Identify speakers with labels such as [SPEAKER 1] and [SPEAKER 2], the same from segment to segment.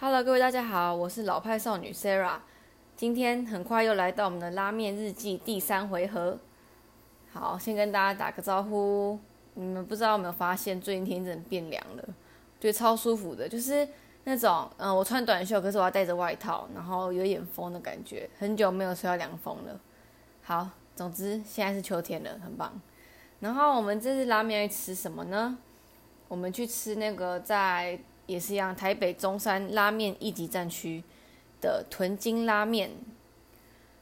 [SPEAKER 1] Hello，各位大家好，我是老派少女 Sarah。今天很快又来到我们的拉面日记第三回合。好，先跟大家打个招呼。你们不知道有没有发现，最近天真的变凉了，觉得超舒服的，就是那种嗯，我穿短袖，可是我要带着外套，然后有点风的感觉。很久没有吹到凉风了。好，总之现在是秋天了，很棒。然后我们这次拉面要吃什么呢？我们去吃那个在。也是一样，台北中山拉面一级战区的屯金拉面。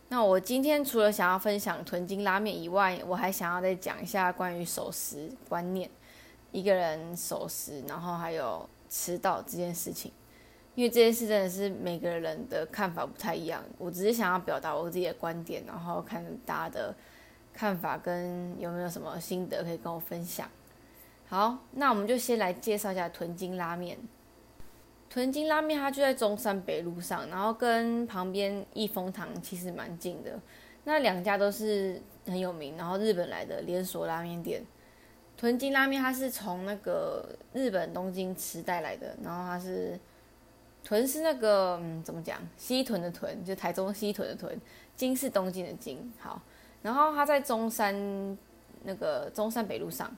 [SPEAKER 1] 那我今天除了想要分享屯金拉面以外，我还想要再讲一下关于守时观念，一个人守时，然后还有迟到这件事情。因为这件事真的是每个人的看法不太一样，我只是想要表达我自己的观点，然后看大家的看法跟有没有什么心得可以跟我分享。好，那我们就先来介绍一下屯金拉面。豚金拉面它就在中山北路上，然后跟旁边益丰堂其实蛮近的。那两家都是很有名，然后日本来的连锁拉面店。豚金拉面它是从那个日本东京池袋来的，然后它是豚是那个嗯怎么讲西屯的屯，就台中西屯的屯，金是东京的金。好，然后它在中山那个中山北路上。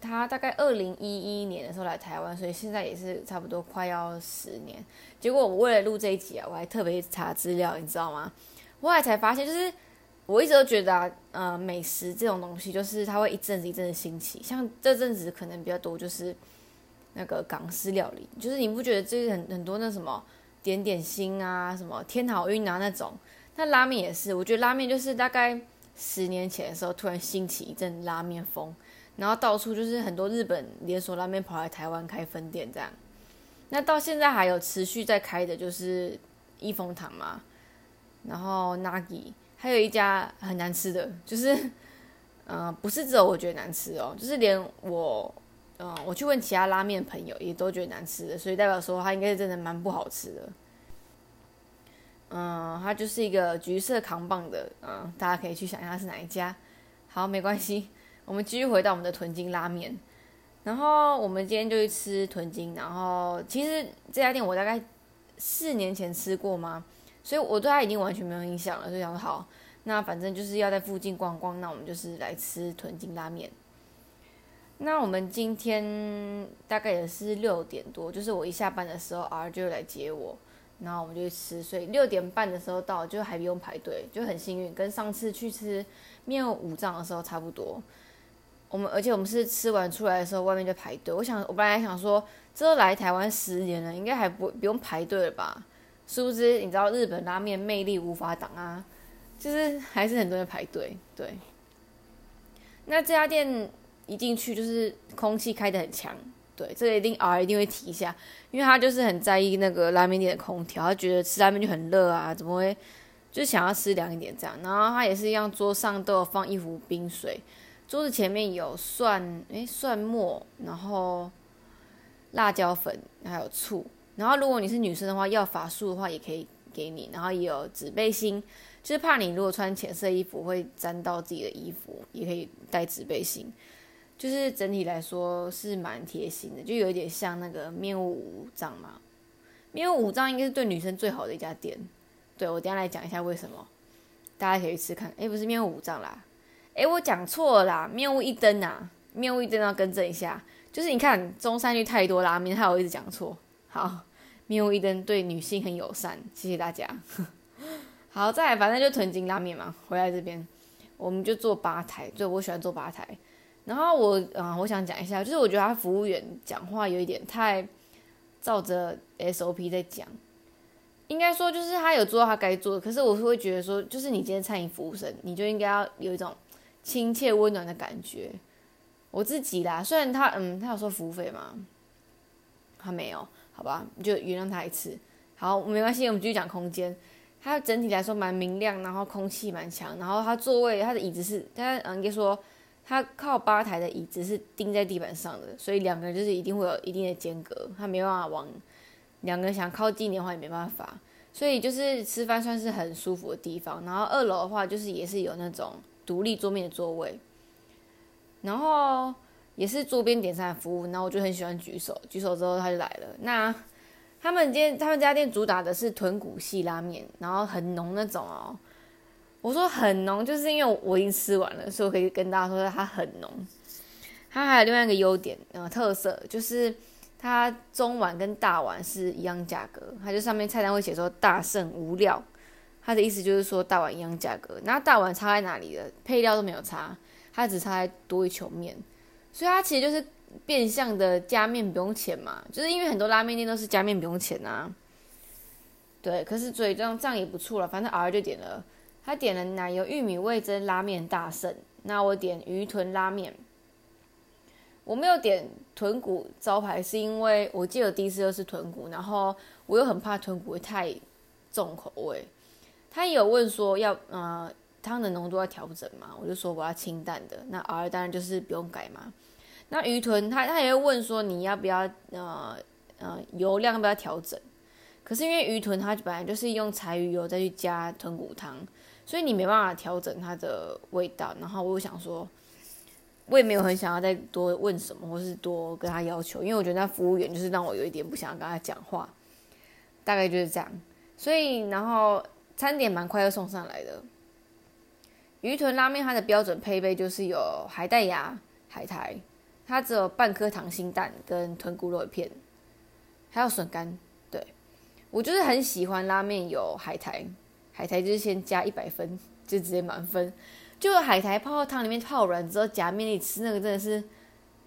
[SPEAKER 1] 他大概二零一一年的时候来台湾，所以现在也是差不多快要十年。结果我为了录这一集啊，我还特别查资料，你知道吗？后来才发现，就是我一直都觉得啊，呃，美食这种东西，就是它会一阵子一阵子兴起。像这阵子可能比较多，就是那个港式料理，就是你不觉得这是很很多那什么点点心啊，什么天好运啊那种。那拉面也是，我觉得拉面就是大概十年前的时候突然兴起一阵拉面风。然后到处就是很多日本连锁拉面跑来台湾开分店这样，那到现在还有持续在开的就是益丰堂嘛，然后 Nagi，还有一家很难吃的，就是，嗯，不是只有我觉得难吃哦，就是连我，嗯，我去问其他拉面朋友也都觉得难吃的，所以代表说它应该是真的蛮不好吃的。嗯，它就是一个橘色扛棒的，嗯，大家可以去想一下是哪一家。好，没关系。我们继续回到我们的豚筋拉面，然后我们今天就去吃豚筋，然后其实这家店我大概四年前吃过吗？所以我对它已经完全没有印象了。所以想说好，那反正就是要在附近逛逛，那我们就是来吃豚筋拉面。那我们今天大概也是六点多，就是我一下班的时候，R 就来接我，然后我们就去吃，所以六点半的时候到，就还不用排队，就很幸运，跟上次去吃面五脏的时候差不多。我们而且我们是吃完出来的时候，外面就排队。我想，我本来想说，这都来台湾十年了，应该还不不用排队了吧？是不是？你知道日本拉面魅力无法挡啊，就是还是很多人排队。对。那这家店一进去就是空气开得很强，对，这个一定 R 一定会提一下，因为他就是很在意那个拉面店的空调，他觉得吃拉面就很热啊，怎么会？就想要吃凉一点这样。然后他也是一样，桌上都有放一壶冰水。桌子前面有蒜，诶，蒜末，然后辣椒粉，还有醋。然后如果你是女生的话，要法术的话也可以给你。然后也有纸背心，就是怕你如果穿浅色衣服会沾到自己的衣服，也可以带纸背心。就是整体来说是蛮贴心的，就有一点像那个面屋五藏嘛。面屋五藏应该是对女生最好的一家店。对我等下来讲一下为什么，大家可以去吃看。诶，不是面屋五藏啦。哎，我讲错了啦！面屋一灯啊，面屋一灯要更正一下，就是你看中山区太多拉面，害我一直讲错。好，面屋一灯对女性很友善，谢谢大家。好，再来，反正就屯金拉面嘛。回来这边，我们就坐吧台，对我喜欢坐吧台。然后我啊，我想讲一下，就是我觉得他服务员讲话有一点太照着 SOP 在讲，应该说就是他有做到他该做的，可是我是会觉得说，就是你今天餐饮服务生，你就应该要有一种。亲切温暖的感觉，我自己啦。虽然他，嗯，他有说服务费吗？他没有，好吧，就原谅他一次。好，没关系，我们继续讲空间。它整体来说蛮明亮，然后空气蛮强，然后它座位，它的椅子是，它嗯，应该说他靠吧台的椅子是钉在地板上的，所以两个人就是一定会有一定的间隔，他没办法往两个人想靠近的话也没办法，所以就是吃饭算是很舒服的地方。然后二楼的话，就是也是有那种。独立桌面的座位，然后也是桌边点餐服务，然后我就很喜欢举手，举手之后他就来了。那他们今天他们家店主打的是豚骨系拉面，然后很浓那种哦。我说很浓，就是因为我已经吃完了，所以我可以跟大家说它很浓。它还有另外一个优点，呃，特色就是它中碗跟大碗是一样价格，它就上面菜单会写说大圣无料，它的意思就是说大碗一样价格。那大碗差在哪里了？配料都没有差，它只差在多一球面，所以它其实就是。变相的加面不用钱嘛，就是因为很多拉面店都是加面不用钱啊。对，可是所以这样这样也不错了，反正 R 就点了，他点了奶油玉米味增拉面大圣，那我点鱼豚拉面。我没有点豚骨招牌，是因为我记得第一次就是豚骨，然后我又很怕豚骨会太重口味。他有问说要呃汤的浓度要调整嘛，我就说我要清淡的，那 R 当然就是不用改嘛。那鱼豚，他他也会问说你要不要呃呃油量要不要调整？可是因为鱼豚它本来就是用柴鱼油再去加豚骨汤，所以你没办法调整它的味道。然后我想说，我也没有很想要再多问什么，或是多跟他要求，因为我觉得那服务员就是让我有一点不想跟他讲话，大概就是这样。所以然后餐点蛮快就送上来的。鱼豚拉面它的标准配备就是有海带芽、海苔。它只有半颗溏心蛋跟豚骨肉片，还有笋干。对我就是很喜欢拉面有海苔，海苔就是先加一百分，就直接满分。就海苔泡到汤里面泡软之后夹面里吃，那个真的是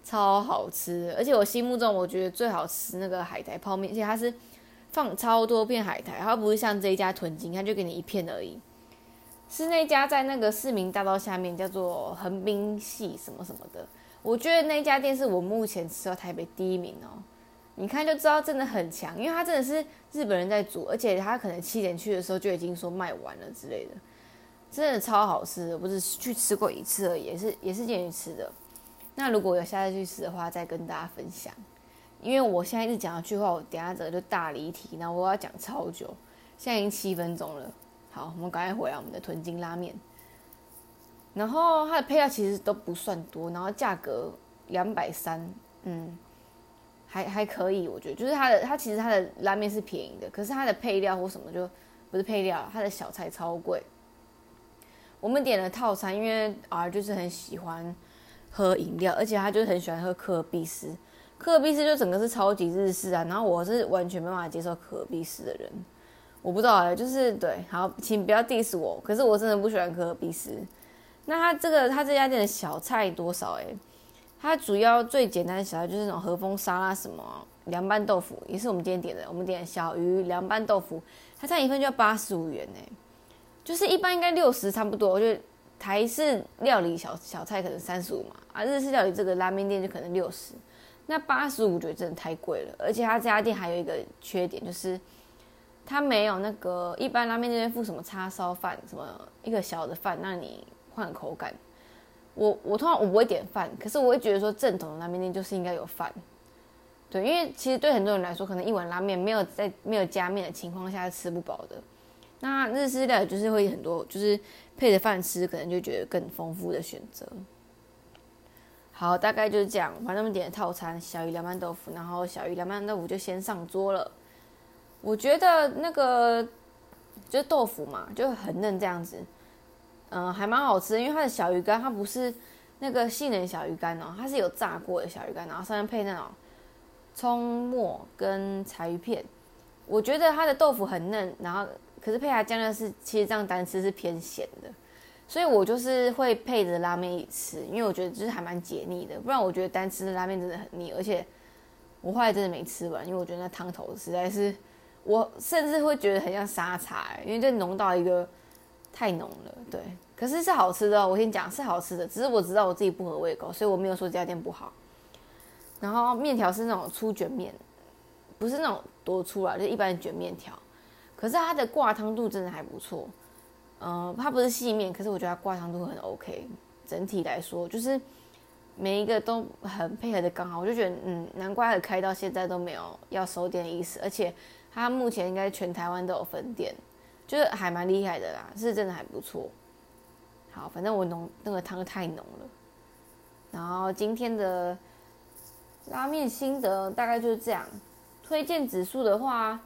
[SPEAKER 1] 超好吃。而且我心目中我觉得最好吃那个海苔泡面，而且它是放超多片海苔，它不是像这一家豚筋，它就给你一片而已。是那家在那个市民大道下面，叫做横滨系什么什么的。我觉得那家店是我目前吃到台北第一名哦，你看就知道真的很强，因为它真的是日本人在煮，而且他可能七点去的时候就已经说卖完了之类的，真的超好吃的。不是去吃过一次而已，也是也是建议吃的。那如果有下次去吃的话，再跟大家分享。因为我现在一直讲一句话，我等下这个就大离题，那我要讲超久，现在已经七分钟了。好，我们赶快回来我们的豚筋拉面。然后它的配料其实都不算多，然后价格两百三，嗯，还还可以，我觉得就是它的它其实它的拉面是便宜的，可是它的配料或什么就不是配料，它的小菜超贵。我们点了套餐，因为 R 就是很喜欢喝饮料，而且他就很喜欢喝可尔必斯，可尔必斯就整个是超级日式啊，然后我是完全没办法接受可尔必斯的人，我不知道哎，就是对，好，请不要 diss 我，可是我真的不喜欢可尔必斯。那它这个，它这家店的小菜多少？诶，它主要最简单的小菜就是那种和风沙拉，什么凉拌豆腐，也是我们今天点的。我们点小鱼凉拌豆腐，它这样一份就要八十五元呢，就是一般应该六十差不多。我觉得台式料理小小菜可能三十五嘛，啊，日式料理这个拉面店就可能六十。那八十五我觉得真的太贵了，而且它这家店还有一个缺点就是，它没有那个一般拉面店会附什么叉烧饭，什么一个小的饭，让你。换口感，我我通常我不会点饭，可是我会觉得说正统的拉面店就是应该有饭，对，因为其实对很多人来说，可能一碗拉面没有在没有加面的情况下是吃不饱的。那日式料理就是会很多，就是配着饭吃，可能就觉得更丰富的选择。好，大概就是这样，反正我们点的套餐小鱼凉拌豆腐，然后小鱼凉拌豆腐就先上桌了。我觉得那个就是豆腐嘛，就很嫩这样子。嗯，还蛮好吃的，因为它的小鱼干，它不是那个杏仁小鱼干哦，它是有炸过的小鱼干，然后上面配那种葱末跟柴鱼片。我觉得它的豆腐很嫩，然后可是配它酱料是，其实这样单吃是偏咸的，所以我就是会配着拉面一起吃，因为我觉得就是还蛮解腻的，不然我觉得单吃的拉面真的很腻，而且我后来真的没吃完，因为我觉得那汤头实在是，我甚至会觉得很像沙茶，因为这浓到一个。太浓了，对，可是是好吃的。我先讲是好吃的，只是我知道我自己不合胃口，所以我没有说这家店不好。然后面条是那种粗卷面，不是那种多粗啊，就一般的卷面条。可是它的挂汤度真的还不错，嗯，它不是细面，可是我觉得它挂汤度很 OK。整体来说，就是每一个都很配合的刚好，我就觉得，嗯，难怪它开到现在都没有要收店的意思，而且它目前应该全台湾都有分店。就是还蛮厉害的啦，是真的还不错。好，反正我浓那个汤太浓了。然后今天的拉面心得大概就是这样。推荐指数的话，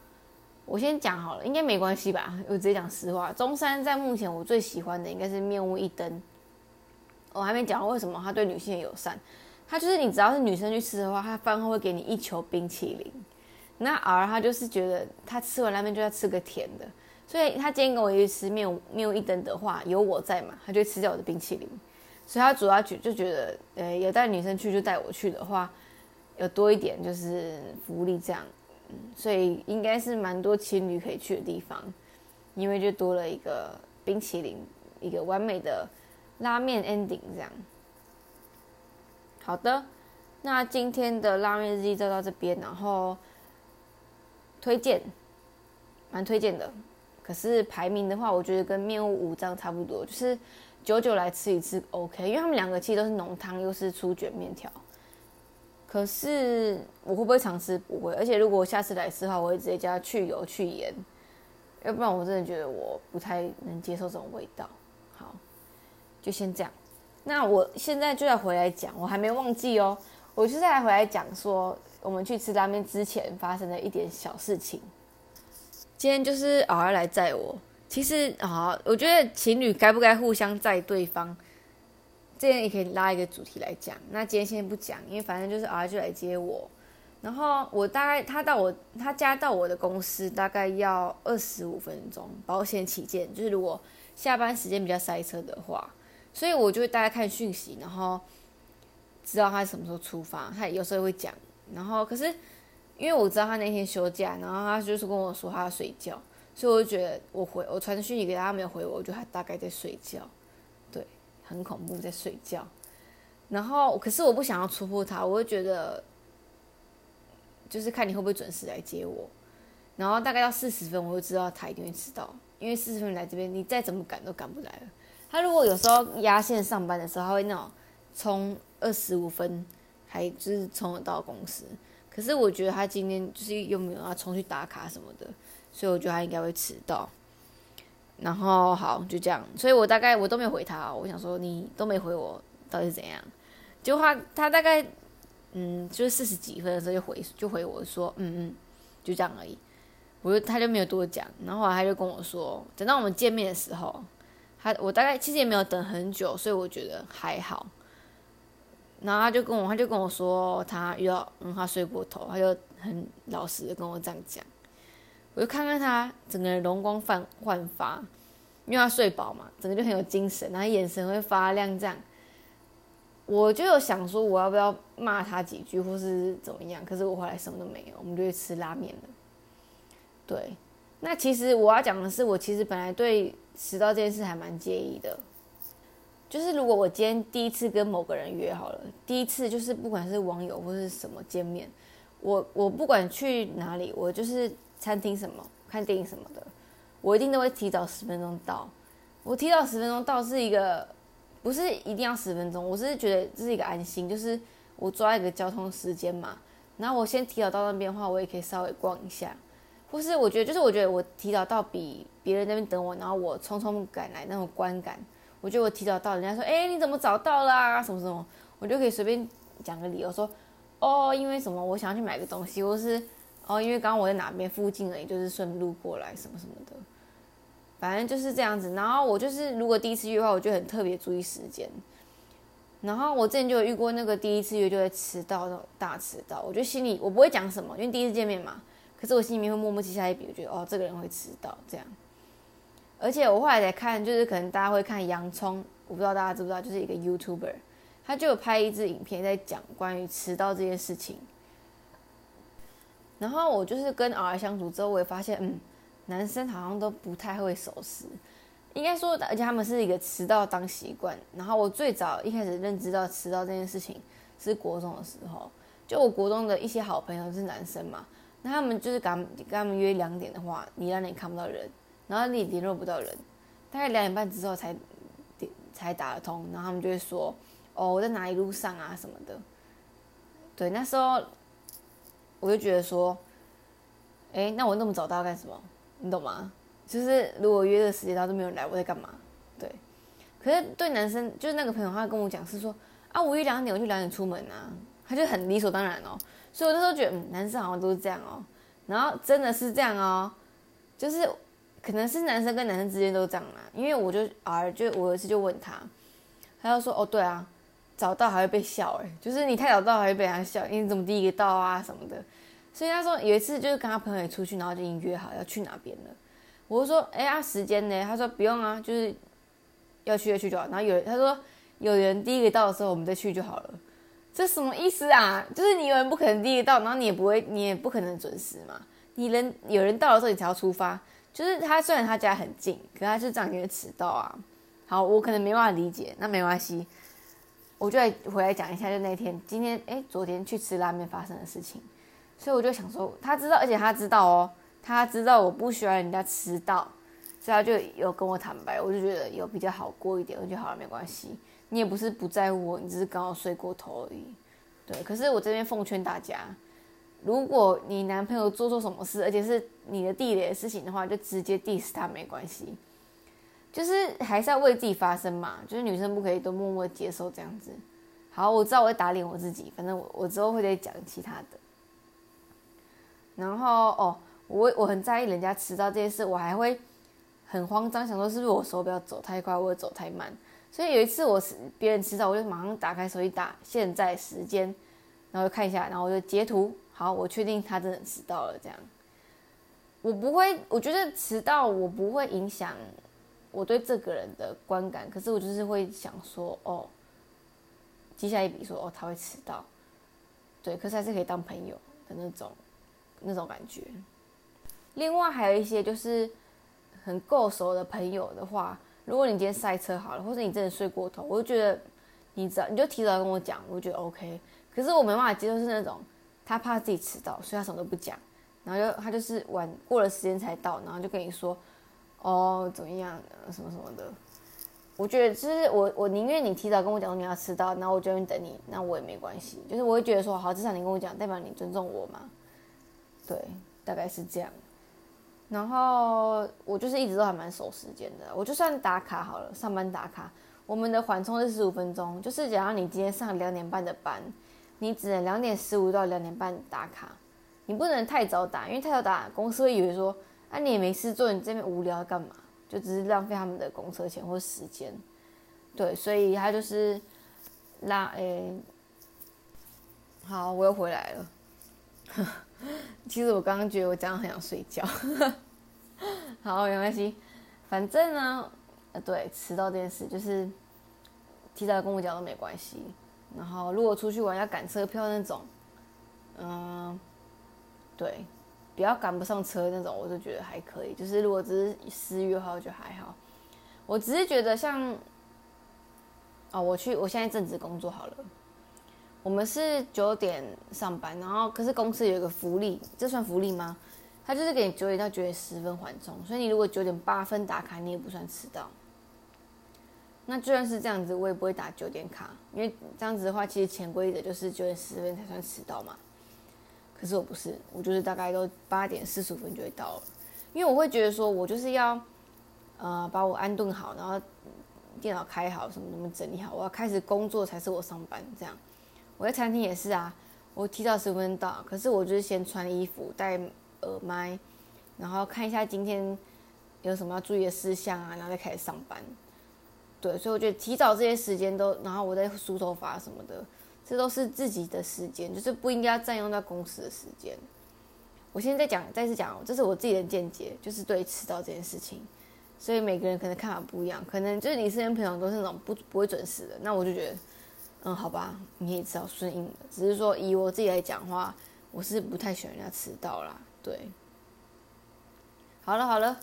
[SPEAKER 1] 我先讲好了，应该没关系吧？我直接讲实话，中山在目前我最喜欢的应该是面屋一灯。我还没讲为什么他对女性友善，他就是你只要是女生去吃的话，他饭后会给你一球冰淇淋。那 R 他就是觉得他吃完拉面就要吃个甜的，所以他今天跟我一起吃面面一灯的话，有我在嘛，他就吃掉我的冰淇淋。所以他主要觉就觉得，呃，有带女生去就带我去的话，有多一点就是福利这样，嗯，所以应该是蛮多情侣可以去的地方，因为就多了一个冰淇淋，一个完美的拉面 ending 这样。好的，那今天的拉面日记就到这边，然后推荐，蛮推荐的。可是排名的话，我觉得跟面屋五张差不多，就是。久久来吃一次 OK，因为他们两个其实都是浓汤，又是粗卷面条。可是我会不会尝试？不会。而且如果我下次来吃的话，我会直接加去油去盐，要不然我真的觉得我不太能接受这种味道。好，就先这样。那我现在就要回来讲，我还没忘记哦。我现在来回来讲说，我们去吃拉面之前发生的一点小事情。今天就是偶尔来载我。其实啊，我觉得情侣该不该互相载对方，这样也可以拉一个主题来讲。那今天先不讲，因为反正就是啊，就来接我，然后我大概他到我他家到我的公司大概要二十五分钟，保险起见，就是如果下班时间比较塞车的话，所以我就会大概看讯息，然后知道他什么时候出发。他有时候会讲，然后可是因为我知道他那天休假，然后他就是跟我说他要睡觉。所以我就觉得，我回我传讯息给他，没有回我，我觉得他大概在睡觉，对，很恐怖，在睡觉。然后，可是我不想要戳破他，我就觉得，就是看你会不会准时来接我。然后大概到四十分，我就知道他一定会迟到，因为四十分来这边，你再怎么赶都赶不来了。他如果有时候压线上班的时候，他会那种冲二十五分，还就是冲得到公司。可是我觉得他今天就是又没有要冲去打卡什么的。所以我觉得他应该会迟到，然后好就这样，所以我大概我都没有回他，我想说你都没回我，到底是怎样？就他他大概嗯，就是四十几分的时候就回就回我说嗯嗯，就这样而已，我就他就没有多讲，然后他就跟我说，等到我们见面的时候，他我大概其实也没有等很久，所以我觉得还好。然后他就跟我他就跟我说他遇到嗯他睡过头，他就很老实的跟我这样讲。我就看看他整个人容光焕焕发，因为他睡饱嘛，整个就很有精神，然后眼神会发亮这样。我就有想说我要不要骂他几句或是怎么样，可是我后来什么都没有，我们就去吃拉面了。对，那其实我要讲的是，我其实本来对迟到这件事还蛮介意的。就是如果我今天第一次跟某个人约好了，第一次就是不管是网友或是什么见面，我我不管去哪里，我就是。餐厅什么看电影什么的，我一定都会提早十分钟到。我提早十分钟到是一个，不是一定要十分钟，我是觉得这是一个安心，就是我抓一个交通时间嘛。然后我先提早到那边的话，我也可以稍微逛一下，或是我觉得就是我觉得我提早到比别人那边等我，然后我匆匆赶来那种观感，我觉得我提早到，人家说哎你怎么早到啦什么什么，我就可以随便讲个理由说哦因为什么我想要去买个东西，或是。哦，因为刚刚我在哪边附近而已，就是顺路过来什么什么的，反正就是这样子。然后我就是如果第一次约的话，我就很特别注意时间。然后我之前就有遇过那个第一次约就会迟到，那种大迟到。我觉得心里我不会讲什么，因为第一次见面嘛。可是我心里面会默默记下一笔，我觉得哦，这个人会迟到这样。而且我后来在看，就是可能大家会看洋葱，我不知道大家知不知道，就是一个 YouTuber，他就有拍一支影片在讲关于迟到这件事情。然后我就是跟 R 相处之后，我也发现，嗯，男生好像都不太会守时，应该说，而且他们是一个迟到当习惯。然后我最早一开始认知到迟到这件事情是国中的时候，就我国中的一些好朋友是男生嘛，那他们就是敢跟他们约两点的话，你那里看不到人，然后你联络不到人，大概两点半之后才才打得通，然后他们就会说，哦，我在哪里路上啊什么的，对，那时候。我就觉得说，哎，那我那么早到干什么？你懂吗？就是如果约的时间他都没有来，我在干嘛？对。可是对男生，就是那个朋友，他跟我讲是说，啊，我一两点，我就两点出门啊，他就很理所当然哦。所以我那时候觉得，嗯，男生好像都是这样哦。然后真的是这样哦，就是可能是男生跟男生之间都这样嘛。因为我就啊，就我有一次就问他，他就说，哦，对啊，早到还会被笑，哎，就是你太早到还会被人家笑，你怎么第一个到啊什么的。所以他说有一次就是跟他朋友也出去，然后就已经约好要去哪边了。我就说，哎呀，时间呢？他说不用啊，就是要去就去就好。然后有他说有人第一个到的时候，我们再去就好了。这什么意思啊？就是你有人不可能第一个到，然后你也不会，你也不可能准时嘛。你人有人到的时候，你才要出发。就是他虽然他家很近，可他就这样就会迟到啊。好，我可能没办法理解，那没关系，我就来回来讲一下，就那天今天哎，昨天去吃拉面发生的事情。所以我就想说，他知道，而且他知道哦，他知道我不喜欢人家迟到，所以他就有跟我坦白，我就觉得有比较好过一点，我就好了，没关系。你也不是不在乎我，你只是刚好睡过头而已，对。可是我这边奉劝大家，如果你男朋友做错什么事，而且是你的地雷的事情的话，就直接 diss 他没关系，就是还是要为自己发声嘛。就是女生不可以都默默接受这样子。好，我知道我会打脸我自己，反正我我之后会再讲其他的。然后哦，我我很在意人家迟到这件事，我还会很慌张，想说是不是我手表走太快，或者走太慢。所以有一次我是别人迟到，我就马上打开手机打现在时间，然后就看一下，然后我就截图。好，我确定他真的迟到了。这样，我不会，我觉得迟到我不会影响我对这个人的观感。可是我就是会想说，哦，记下一笔说，哦，他会迟到，对，可是还是可以当朋友的那种那种感觉。另外还有一些就是很够熟的朋友的话。如果你今天赛车好了，或者你真的睡过头，我就觉得你早你就提早跟我讲，我觉得 OK。可是我没办法接受是那种他怕自己迟到，所以他什么都不讲，然后就他就是晚过了时间才到，然后就跟你说哦怎么样什么什么的。我觉得就是我我宁愿你提早跟我讲你要迟到，然后我就愿等你，那我也没关系。就是我会觉得说好，至少你跟我讲，代表你尊重我嘛。对，大概是这样。然后我就是一直都还蛮守时间的，我就算打卡好了，上班打卡，我们的缓冲是十五分钟，就是假如你今天上两点半的班，你只能两点十五到两点半打卡，你不能太早打，因为太早打公司会以为说，啊你也没事做，你这边无聊干嘛？就只是浪费他们的公车钱或时间，对，所以他就是拉诶，好，我又回来了。其实我刚刚觉得我这样很想睡觉，好，没关系，反正呢，呃，对，迟到这件事就是提早跟我讲都没关系。然后如果出去玩要赶车票那种，嗯，对，比较赶不上车那种，我就觉得还可以。就是如果只是私约的话，我觉得还好。我只是觉得像，哦，我去，我现在正职工作好了。我们是九点上班，然后可是公司有一个福利，这算福利吗？他就是给你九点到九点十分缓冲，所以你如果九点八分打卡，你也不算迟到。那就算是这样子，我也不会打九点卡，因为这样子的话，其实潜规则就是九点十分才算迟到嘛。可是我不是，我就是大概都八点四十五分就会到了，因为我会觉得说我就是要呃把我安顿好，然后电脑开好，什么什么整理好，我要开始工作才是我上班这样。我在餐厅也是啊，我提早十分钟到，可是我就是先穿衣服、戴耳麦，然后看一下今天有什么要注意的事项啊，然后再开始上班。对，所以我觉得提早这些时间都，然后我在梳头发什么的，这都是自己的时间，就是不应该占用到公司的时间。我现在讲，再次讲，这是我自己的见解，就是对迟到这件事情，所以每个人可能看法不一样，可能就是你身边朋友都是那种不不会准时的，那我就觉得。嗯，好吧，你也知道顺应的，只是说以我自己来讲的话，我是不太喜欢人家迟到啦。对，好了好了，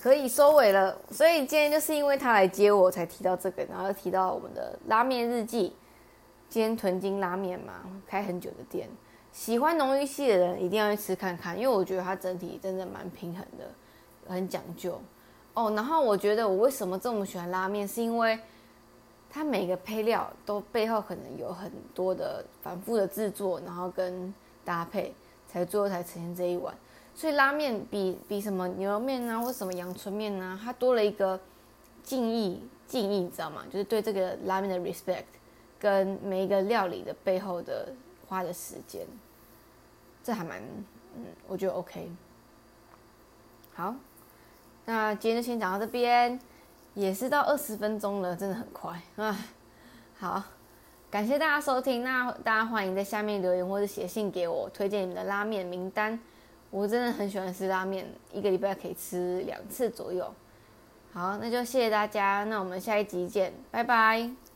[SPEAKER 1] 可以收尾了。所以今天就是因为他来接我才提到这个，然后又提到我们的拉面日记。今天屯金拉面嘛，开很久的店，喜欢浓郁系的人一定要去吃看看，因为我觉得它整体真的蛮平衡的，很讲究哦。然后我觉得我为什么这么喜欢拉面，是因为。它每个配料都背后可能有很多的反复的制作，然后跟搭配，才最后才呈现这一碗。所以拉面比比什么牛肉面啊，或什么阳春面啊，它多了一个敬意，敬意，你知道吗？就是对这个拉面的 respect，跟每一个料理的背后的花的时间。这还蛮，嗯，我觉得 OK。好，那今天就先讲到这边，也是到二十分钟了，真的很快啊。好，感谢大家收听，那大家欢迎在下面留言或者写信给我，推荐你们的拉面名单。我真的很喜欢吃拉面，一个礼拜可以吃两次左右。好，那就谢谢大家，那我们下一集见，拜拜。